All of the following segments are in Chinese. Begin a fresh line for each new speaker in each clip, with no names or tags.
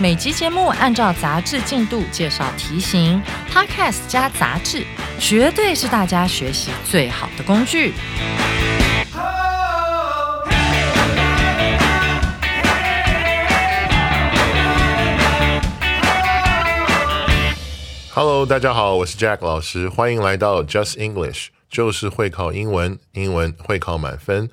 每集节目按照杂志进度介绍题型，Podcast 加杂志，绝对是大家学习最好的工具。
Hello，大家好，我是 Jack 老师，欢迎来到 Just English，就是会考英文，英文会考满分。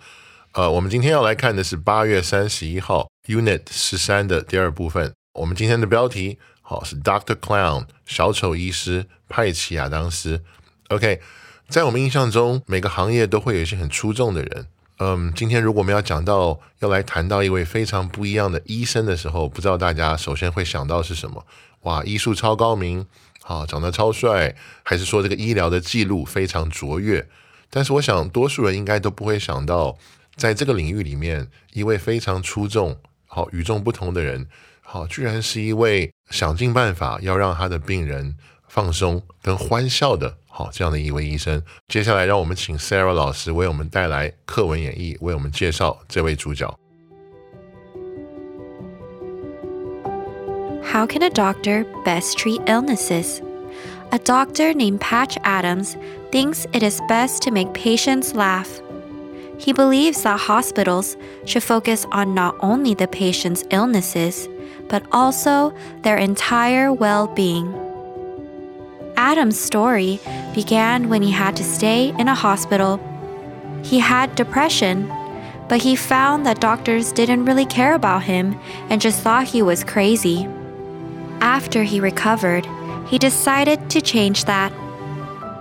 呃，我们今天要来看的是八月三十一号 Unit 十三的第二部分。我们今天的标题好是 Doctor Clown 小丑医师派奇亚当斯。OK，在我们印象中，每个行业都会有一些很出众的人。嗯，今天如果我们要讲到要来谈到一位非常不一样的医生的时候，不知道大家首先会想到是什么？哇，医术超高明。啊，长得超帅，还是说这个医疗的记录非常卓越？但是我想，多数人应该都不会想到，在这个领域里面，一位非常出众、好与众不同的人，好，居然是一位想尽办法要让他的病人放松跟欢笑的，好这样的一位医生。接下来，让我们请 Sarah 老师为我们带来课文演绎，为我们介绍这位主角。
How can a doctor best treat illnesses? A doctor named Patch Adams thinks it is best to make patients laugh. He believes that hospitals should focus on not only the patient's illnesses, but also their entire well being. Adam's story began when he had to stay in a hospital. He had depression, but he found that doctors didn't really care about him and just thought he was crazy. After he recovered, he decided to change that.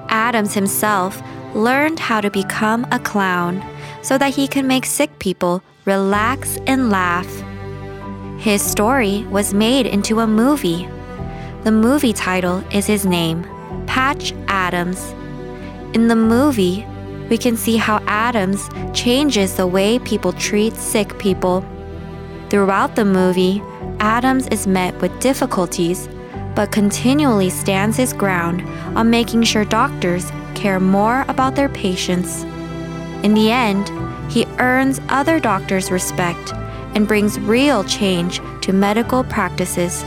Adams himself learned how to become a clown so that he could make sick people relax and laugh. His story was made into a movie. The movie title is his name, Patch Adams. In the movie, we can see how Adams changes the way people treat sick people. Throughout the movie, Adams is met with difficulties, but continually stands his ground on making sure doctors care more about their patients. In the end, he earns other doctors' respect and brings real change to medical practices.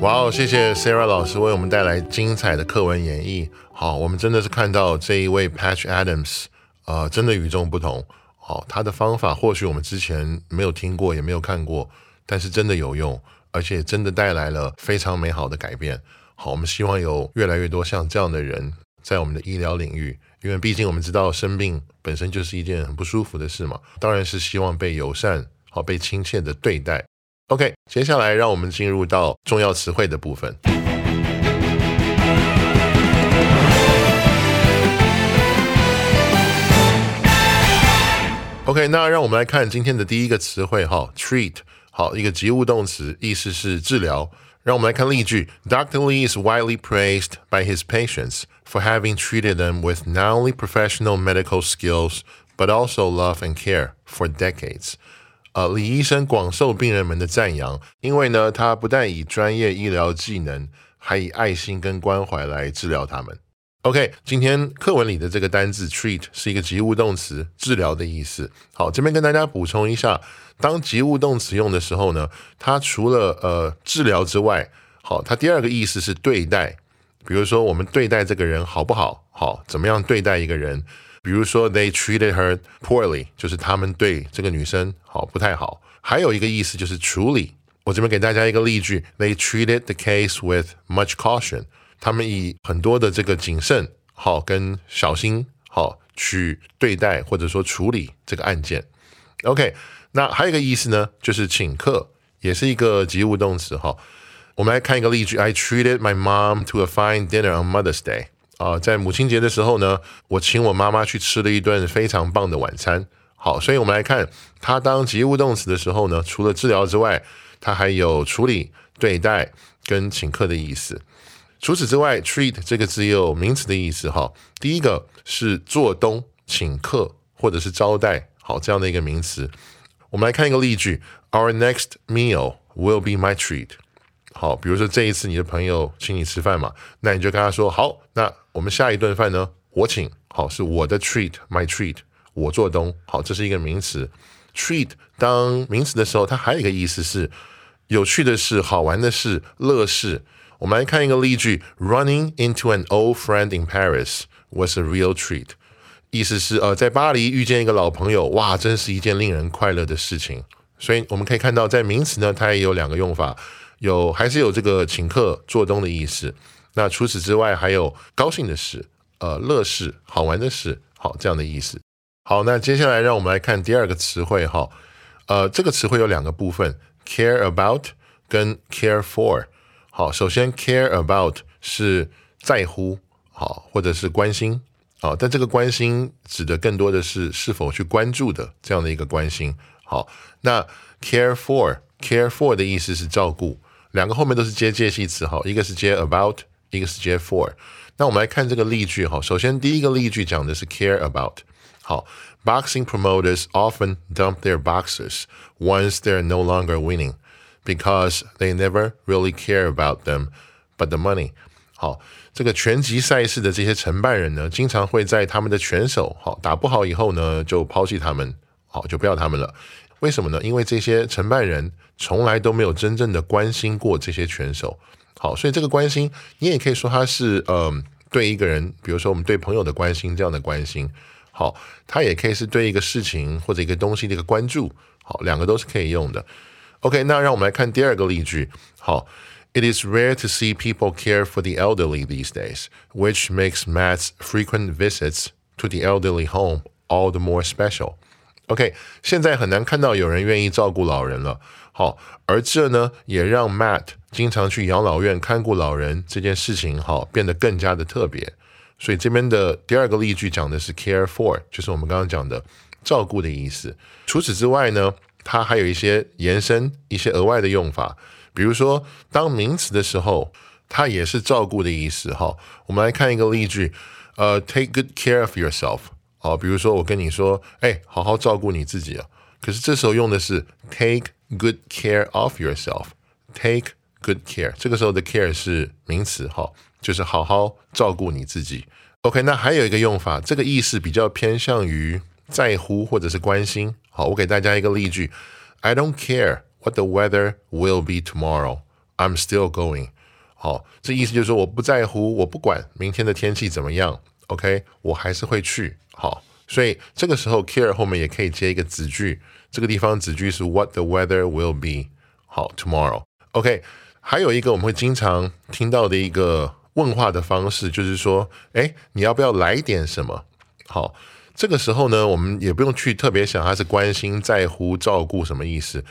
哇哦！谢谢 Sarah 老师为我们带来精彩的课文演绎。好，我们真的是看到这一位 Patch Adams，呃，真的与众不同。好，他的方法或许我们之前没有听过，也没有看过，但是真的有用， 而且真的带来了非常美好的改变。好，我们希望有越来越多像这样的人在我们的医疗领域，因为毕竟我们知道生病本身就是一件很不舒服的事嘛，当然是希望被友善、好被亲切的对待。OK，接下来让我们进入到重要词汇的部分。OK，那让我们来看今天的第一个词汇哈，treat，好，一个及物动词，意思是治疗。让我们来看例句：Dr. Lee is widely praised by his patients for having treated them with not only professional medical skills but also love and care for decades. 呃，李医生广受病人们的赞扬，因为呢，他不但以专业医疗技能，还以爱心跟关怀来治疗他们。 OK，今天课文里的这个单字 treat 是一个及物动词，治疗的意思。好，这边跟大家补充一下，当及物动词用的时候呢，它除了呃治疗之外，好，它第二个意思是对待。比如说，我们对待这个人好不好？好，怎么样对待一个人？比如说，they treated her poorly，就是他们对这个女生好不太好。还有一个意思就是处理。我这边给大家一个例句：They treated the case with much caution。他们以很多的这个谨慎好跟小心好去对待或者说处理这个案件。OK，那还有一个意思呢，就是请客，也是一个及物动词哈。我们来看一个例句：I treated my mom to a fine dinner on Mother's Day。啊，在母亲节的时候呢，我请我妈妈去吃了一顿非常棒的晚餐。好，所以我们来看它当及物动词的时候呢，除了治疗之外，它还有处理、对待跟请客的意思。除此之外，treat 这个字也有名词的意思。哈，第一个是做东、请客或者是招待，好这样的一个名词。我们来看一个例句：Our next meal will be my treat。好，比如说这一次你的朋友请你吃饭嘛，那你就跟他说：好，那我们下一顿饭呢，我请。好，是我的 treat，my treat。我做东，好，这是一个名词。treat 当名词的时候，它还有一个意思是有趣的事、好玩的事、乐事。我们来看一个例句：Running into an old friend in Paris was a real treat。意思是呃，在巴黎遇见一个老朋友，哇，真是一件令人快乐的事情。所以我们可以看到，在名词呢，它也有两个用法，有还是有这个请客、做东的意思。那除此之外，还有高兴的事、呃，乐事、好玩的事，好这样的意思。好，那接下来让我们来看第二个词汇哈，呃，这个词汇有两个部分，care about 跟 care for。好，首先 care about 是在乎，好，或者是关心，好，但这个关心指的更多的是是否去关注的这样的一个关心。好，那 care for，care for 的意思是照顾，两个后面都是接介系词，好，一个是接 about，一个是接 for。那我们来看这个例句哈，首先第一个例句讲的是 care about。好，boxing promoters often dump their boxers once they're no longer winning Because they never really care about them but the money。好，这个拳击赛事的这些承办人呢，经常会在他们的拳手好打不好以后呢，就抛弃他们，好就不要他们了。为什么呢？因为这些承办人从来都没有真正的关心过这些拳手。好，所以这个关心，你也可以说它是嗯，对一个人，比如说我们对朋友的关心这样的关心。好，它也可以是对一个事情或者一个东西的一个关注。好，两个都是可以用的。OK，那让我们来看第二个例句。好，It is rare to see people care for the elderly these days, which makes Matt's frequent visits to the elderly home all the more special. OK，现在很难看到有人愿意照顾老人了。好，而这呢，也让 Matt 经常去养老院看顾老人这件事情，好变得更加的特别。所以这边的第二个例句讲的是 care for，就是我们刚刚讲的照顾的意思。除此之外呢， 它还有一些延伸、一些额外的用法。比如说，当名词的时候，它也是照顾的意思。哈，我们来看一个例句，呃，take good care of yourself。好，比如说我跟你说，哎，好好照顾你自己啊。可是这时候用的是 take good care of yourself，take good care。这个时候的 care 是名词，哈。就是好好照顾你自己。OK，那还有一个用法，这个意思比较偏向于在乎或者是关心。好，我给大家一个例句：I don't care what the weather will be tomorrow. I'm still going. 好，这意思就是说我不在乎，我不管明天的天气怎么样。OK，我还是会去。好，所以这个时候 care 后面也可以接一个子句，这个地方子句是 what the weather will be. 好，tomorrow. OK，还有一个我们会经常听到的一个。问话的方式就是说，哎，你要不要来点什么？好，这个时候呢，我们也不用去特别想他是关心、在乎、照顾什么意思。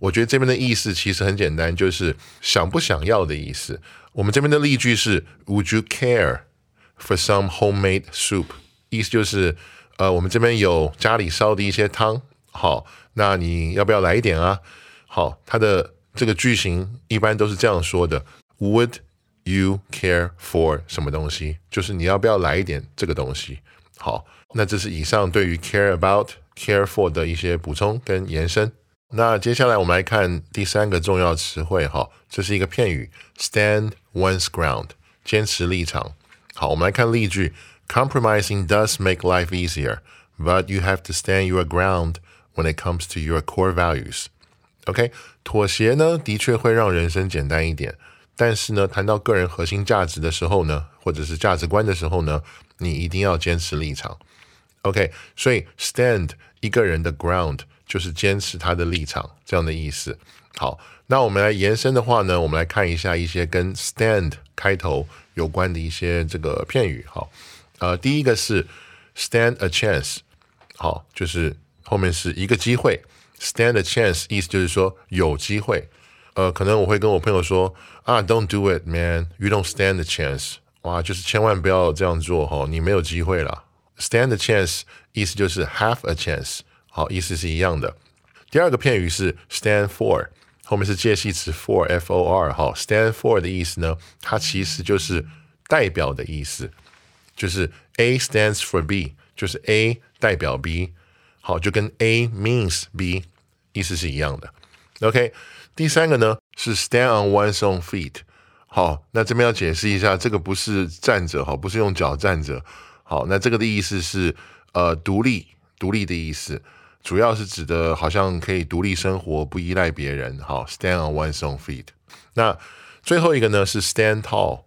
我觉得这边的意思其实很简单，就是想不想要的意思。我们这边的例句是 Would you care for some homemade soup？意思就是，呃，我们这边有家里烧的一些汤，好，那你要不要来一点啊？好，它的这个句型一般都是这样说的：Would You care for 什么东西？就是你要不要来一点这个东西？好，那这是以上对于 care about、care for 的一些补充跟延伸。那接下来我们来看第三个重要词汇，哈，这是一个片语，stand one's ground，坚持立场。好，我们来看例句：Compromising does make life easier, but you have to stand your ground when it comes to your core values. OK，妥协呢，的确会让人生简单一点。但是呢，谈到个人核心价值的时候呢，或者是价值观的时候呢， 你一定要坚持立场。OK，所以 stand 一个人的 ground 就是坚持他的立场这样的意思。好，那我们来延伸的话呢，我们来看一下一些跟 stand 开头有关的一些这个片语。好，呃，第一个是 stand a chance，好，就是后面是一个机会。stand a chance 意思就是说有机会。呃，可能我会跟我朋友说啊，Don't do it, man. You don't stand a chance. 哇，就是千万不要这样做哈，你没有机会了。Stand a chance 意思就是 have a chance，好，意思是一样的。第二个片语是 stand for，后面是介系词 for，f o r，好，stand for 的意思呢，它其实就是代表的意思，就是 A stands for B，就是 A 代表 B，好，就跟 A means B 意思是一样的。OK，第三个呢是 stand on one's own feet，好，那这边要解释一下，这个不是站着，好，不是用脚站着。好，那这个的意思是，呃，独立，独立的意思，主要是指的，好像可以独立生活，不依赖别人。好，stand on one's own feet。那最后一个呢是 stand tall。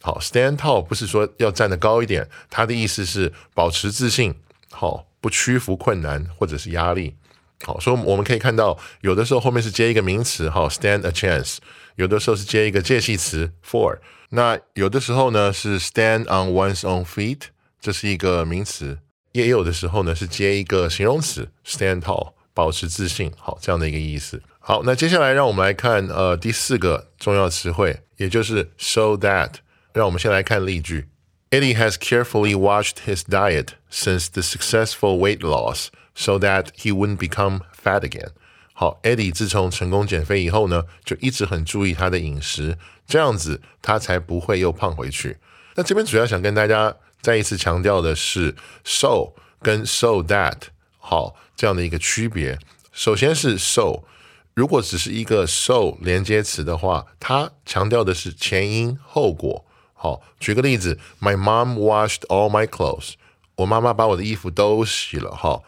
好，stand tall 不是说要站得高一点，它的意思是保持自信，好，不屈服困难或者是压力。好，所以我们可以看到，有的时候后面是接一个名词，好，stand a chance；有的时候是接一个介系词 for。那有的时候呢是 stand on one's own feet。这是一个名词，也有的时候呢是接一个形容词，stand tall，保持自信，好，这样的一个意思。好，那接下来让我们来看呃第四个重要词汇，也就是 so that。让我们先来看例句：Eddie has carefully watched his diet since the successful weight loss, so that he wouldn't become fat again。 好，Eddie 自从成功减肥以后呢，就一直很注意他的饮食，这样子他才不会又胖回去。那这边主要想跟大家。再一次强调的是，so 跟 so that 好这样的一个区别。首先是 so，如果只是一个 so 连接词的话，它强调的是前因后果。好，举个例子，My mom washed all my clothes。我妈妈把我的衣服都洗了。哈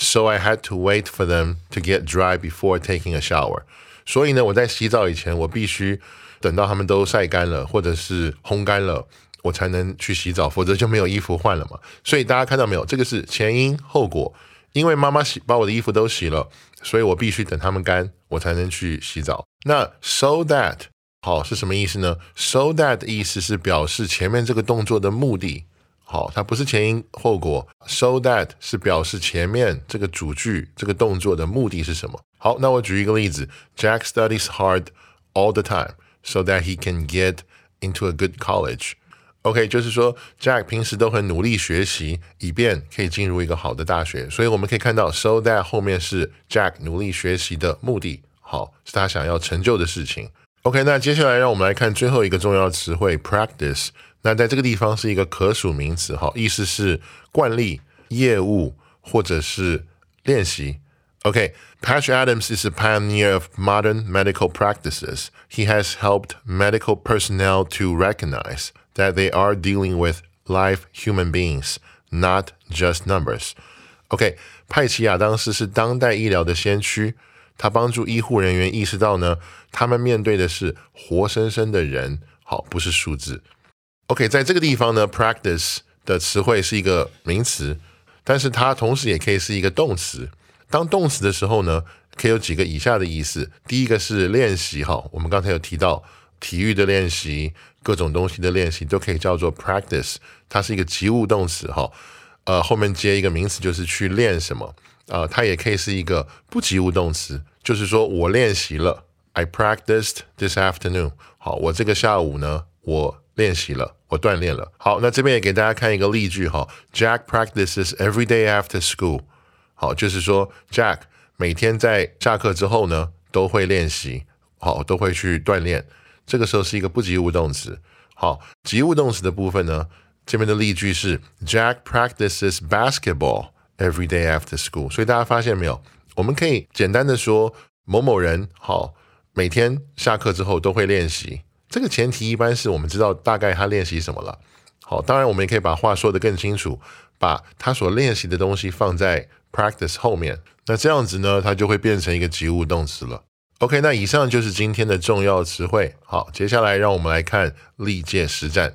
，So I had to wait for them to get dry before taking a shower。所以呢，我在洗澡以前，我必须等到他们都晒干了，或者是烘干了。我才能去洗澡，否则就没有衣服换了嘛。所以大家看到没有，这个是前因后果。因为妈妈洗把我的衣服都洗了，所以我必须等它们干，我才能去洗澡。那 so that 好是什么意思呢？so that 的意思是表示前面这个动作的目的。好，它不是前因后果。so that 是表示前面这个主句这个动作的目的是什么？好，那我举一个例子：Jack studies hard all the time so that he can get into a good college。OK，就是说，Jack 平时都很努力学习，以便可以进入一个好的大学。所以我们可以看到，so that 后面是 Jack 努力学习的目的，好，是他想要成就的事情。OK，那接下来让我们来看最后一个重要词汇 practice。那在这个地方是一个可数名词，哈，意思是惯例、业务或者是练习。Okay, Patch Adams is a pioneer of modern medical practices. He has helped medical personnel to recognize that they are dealing with live human beings, not just numbers. OK，派奇亚当斯是当代医疗的先驱，他帮助医护人员意识到呢，他们面对的是活生生的人，好，不是数字。 OK，在这个地方呢，practice 的词汇是一个名词，但是它同时也可以是一个动词。当动词的时候呢，可以有几个以下的意思。第一个是练习，哈，我们刚才有提到。体育的练习，各种东西的练习都可以叫做 practice，它是一个及物动词哈，呃，后面接一个名词就是去练什么，呃，它也可以是一个不及物动词，就是说我练习了，I practiced this afternoon，好，我这个下午呢，我练习了，我锻炼了。好，那这边也给大家看一个例句哈，Jack practices every day after school，好，就是说 Jack 每天在下课之后呢，都会练习，好，都会去锻炼。这个时候是一个不及物动词。好，及物动词的部分呢，这边的例句是 Jack practices basketball every day after school。所以大家发现没有？我们可以简单的说某某人好，每天下课之后都会练习。这个前提一般是我们知道大概他练习什么了。好，当然我们也可以把话说得更清楚，把他所练习的东西放在 practice 后面。那这样子呢，它就会变成一个及物动词了。OK，那以上就是今天的重要词汇。好，接下来让我们来看历届实战。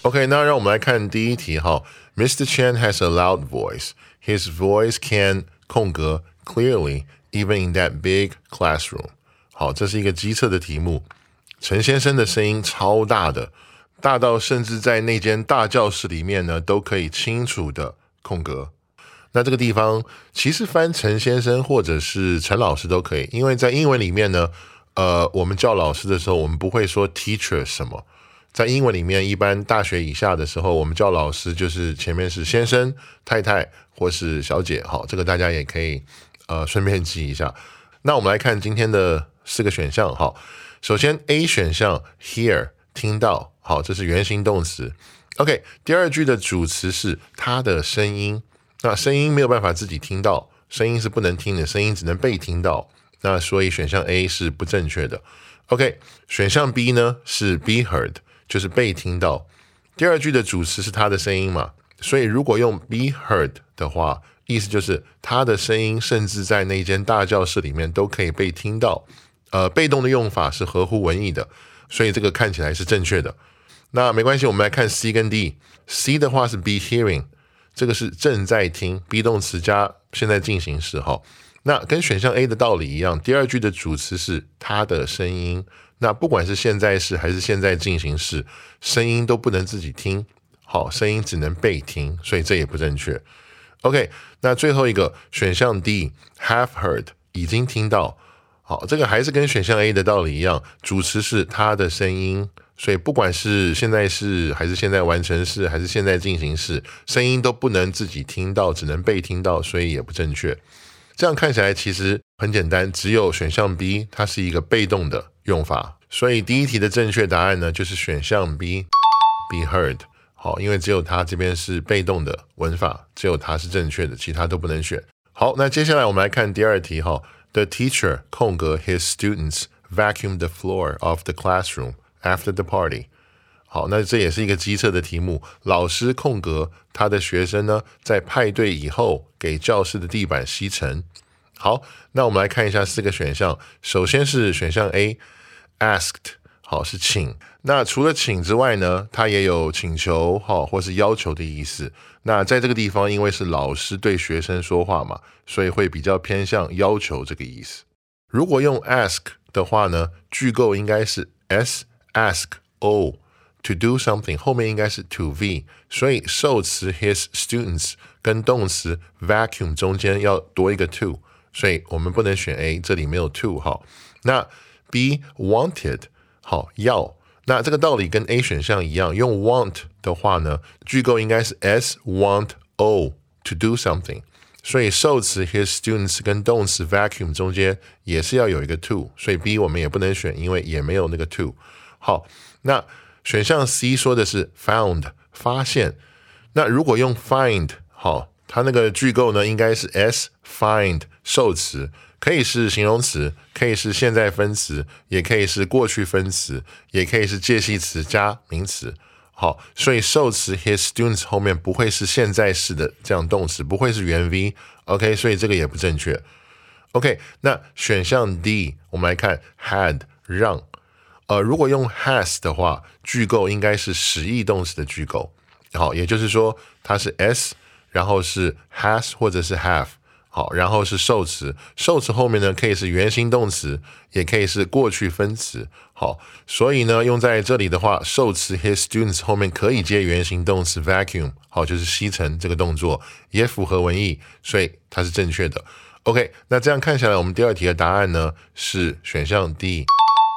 OK，那让我们来看第一题。哈，Mr. Chen has a loud voice. His voice can 空格 clearly even in that big classroom。好，这是一个机测的题目。陈先生的声音超大的。大到甚至在那间大教室里面呢，都可以清楚的空格。那这个地方其实翻陈先生或者是陈老师都可以，因为在英文里面呢，呃，我们叫老师的时候，我们不会说 teacher 什么。在英文里面，一般大学以下的时候，我们叫老师就是前面是先生、太太或是小姐。好，这个大家也可以呃顺便记一下。那我们来看今天的四个选项。好，首先 A 选项 hear 听到，好，这是原形动词。OK，第二句的主词是他的声音。那声音没有办法自己听到，声音是不能听的，声音只能被听到。那所以选项 A 是不正确的。OK，选项 B 呢是 be heard，就是被听到。第二句的主词是他的声音嘛，所以如果用 be heard 的话，意思就是他的声音甚至在那间大教室里面都可以被听到。呃，被动的用法是合乎文意的，所以这个看起来是正确的。那没关系，我们来看 C 跟 D。C 的话是 be hearing。这个是正在听，be 动词加现在进行时，哈，那跟选项 A 的道理一样，第二句的主词是他的声音，那不管是现在时还是现在进行式，声音都不能自己听，好，声音只能被听，所以这也不正确。OK，那最后一个选项 D，have heard 已经听到，好，这个还是跟选项 A 的道理一样，主词是他的声音。所以不管是现在式还是现在完成式还是现在进行式，声音都不能自己听到，只能被听到，所以也不正确。这样看起来其实很简单，只有选项 B 它是一个被动的用法。所以第一题的正确答案呢就是选项 B，be heard。好，因为只有它这边是被动的文法，只有它是正确的，其他都不能选。好，那接下来我们来看第二题哈。The teacher 空格 his students vacuum the floor of the classroom。After the party，好，那这也是一个机测的题目。老师空格他的学生呢，在派对以后给教室的地板吸尘。好，那我们来看一下四个选项。首先是选项 A Asked，好是请。那除了请之外呢，它也有请求，好或是要求的意思。那在这个地方，因为是老师对学生说话嘛，所以会比较偏向要求这个意思。如果用 ask 的话呢，句构应该是 s。ask O to do something 后面应该是 to V，所以受词 his students 跟动词 vacuum 中间要多一个 to，所以我们不能选 A，这里没有 to 哈。那 Be wanted 好要，那这个道理跟 A 选项一样，用 want 的话呢，句构应该是 S want O to do something，所以受词 his students 跟动词 vacuum 中间也是要有一个 to，所以 B 我们也不能选，因为也没有那个 to。好，那选项 C 说的是 found 发现。那如果用 find 好，它那个句构呢，应该是 s find 受词，可以是形容词，可以是现在分词，也可以是过去分词，也可以是介系词加名词。好，所以受词 his students 后面不会是现在式的这样动词，不会是原 V。OK，所以这个也不正确。OK，那选项 D 我们来看 had 让。呃，如果用 has 的话，句构应该是实义动词的句构。好，也就是说它是 s，然后是 has 或者是 have，好，然后是受词。受词后面呢可以是原形动词，也可以是过去分词。好，所以呢用在这里的话，受词 his students 后面可以接原形动词 vacuum，好，就是吸尘这个动作，也符合文意，所以它是正确的。OK，那这样看下来，我们第二题的答案呢是选项 D。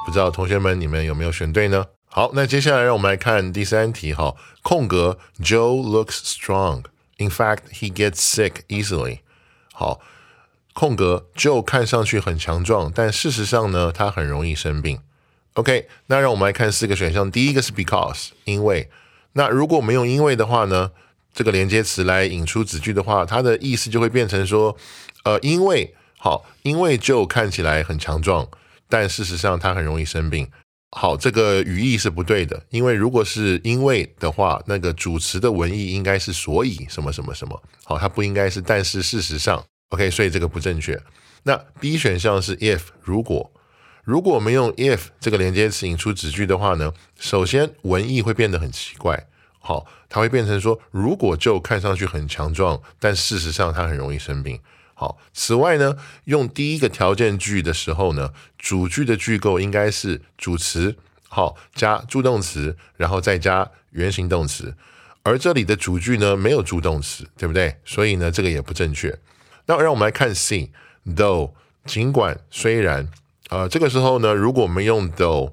不知道同学们你们有没有选对呢？好，那接下来让我们来看第三题哈。空格，Joe looks strong. In fact, he gets sick easily. 好，空格，Joe 看上去很强壮，但事实上呢，他很容易生病。OK，那让我们来看四个选项。第一个是 because，因为。那如果我们用因为的话呢，这个连接词来引出子句的话，它的意思就会变成说，呃，因为好，因为 Joe 看起来很强壮。但事实上，他很容易生病。好，这个语义是不对的，因为如果是因为的话，那个主词的文意应该是所以什么什么什么。好，它不应该是但是事实上。OK，所以这个不正确。那 B 选项是 if 如果，如果我们用 if 这个连接词引出子句的话呢，首先文意会变得很奇怪。好，它会变成说，如果就看上去很强壮，但事实上它很容易生病。好，此外呢，用第一个条件句的时候呢，主句的句构应该是主词好加助动词，然后再加原形动词。而这里的主句呢没有助动词，对不对？所以呢这个也不正确。那让我们来看 C，though 尽管虽然，呃，这个时候呢，如果我们用 though，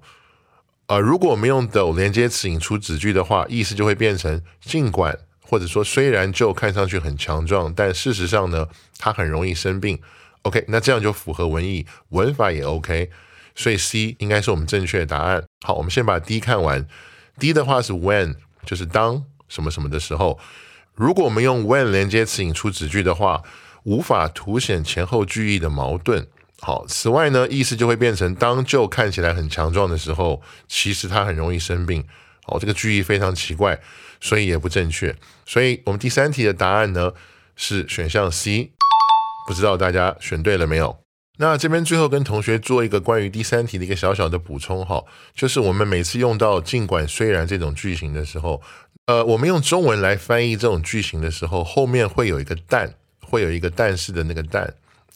呃，如果我们用 though 连接词引出子句的话，意思就会变成尽管或者说虽然就看上去很强壮，但事实上呢，它很容易生病。OK，那这样就符合文意，文法也 OK，所以 C 应该是我们正确的答案。好，我们先把 D 看完。D 的话是 when，就是当什么什么的时候。如果我们用 when 连接词引出子句的话，无法凸显前后句意的矛盾。好，此外呢，意思就会变成当就看起来很强壮的时候，其实他很容易生病。哦，这个句意非常奇怪，所以也不正确。所以我们第三题的答案呢是选项 C。不知道大家选对了没有？那这边最后跟同学做一个关于第三题的一个小小的补充哈，就是我们每次用到尽管虽然这种句型的时候，呃，我们用中文来翻译这种句型的时候，后面会有一个但，会有一个但是的那个但。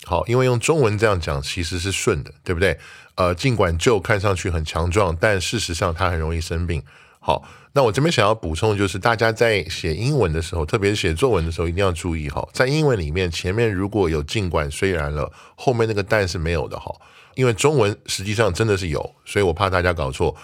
好，因为用中文这样讲其实是顺的，对不对？呃，尽管就看上去很强壮，但事实上他很容易生病。好，那我这边想要补充的就是，大家在写英文的时候，特别是写作文的时候，一定要注意哈，在英文里面前面如果有尽管虽然了，后面那个但是没有的哈，因为中文实际上真的是有，所以我怕大家搞错。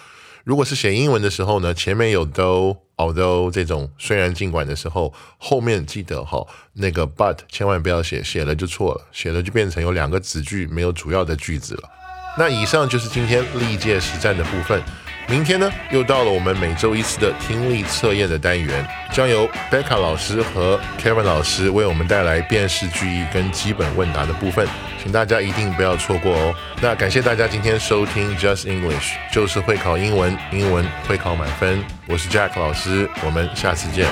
如果是写英文的时候呢，前面有 though、although 这种虽然尽管的时候，后面记得哈，那个 but 千万不要写，写了就错了，写了就变成有两个子句，没有主要的句子了。那以上就是今天历届实战的部分。明天呢，又到了我们每周一次的听力测验的单元，将由 Becca 老师和 Kevin 老师为我们带来辨识句意跟基本问答的部分，请大家一定不要错过哦。那感谢大家今天收听 Just English，就是会考英文，英文会考满分。我是 Jack 老师，我们下次见。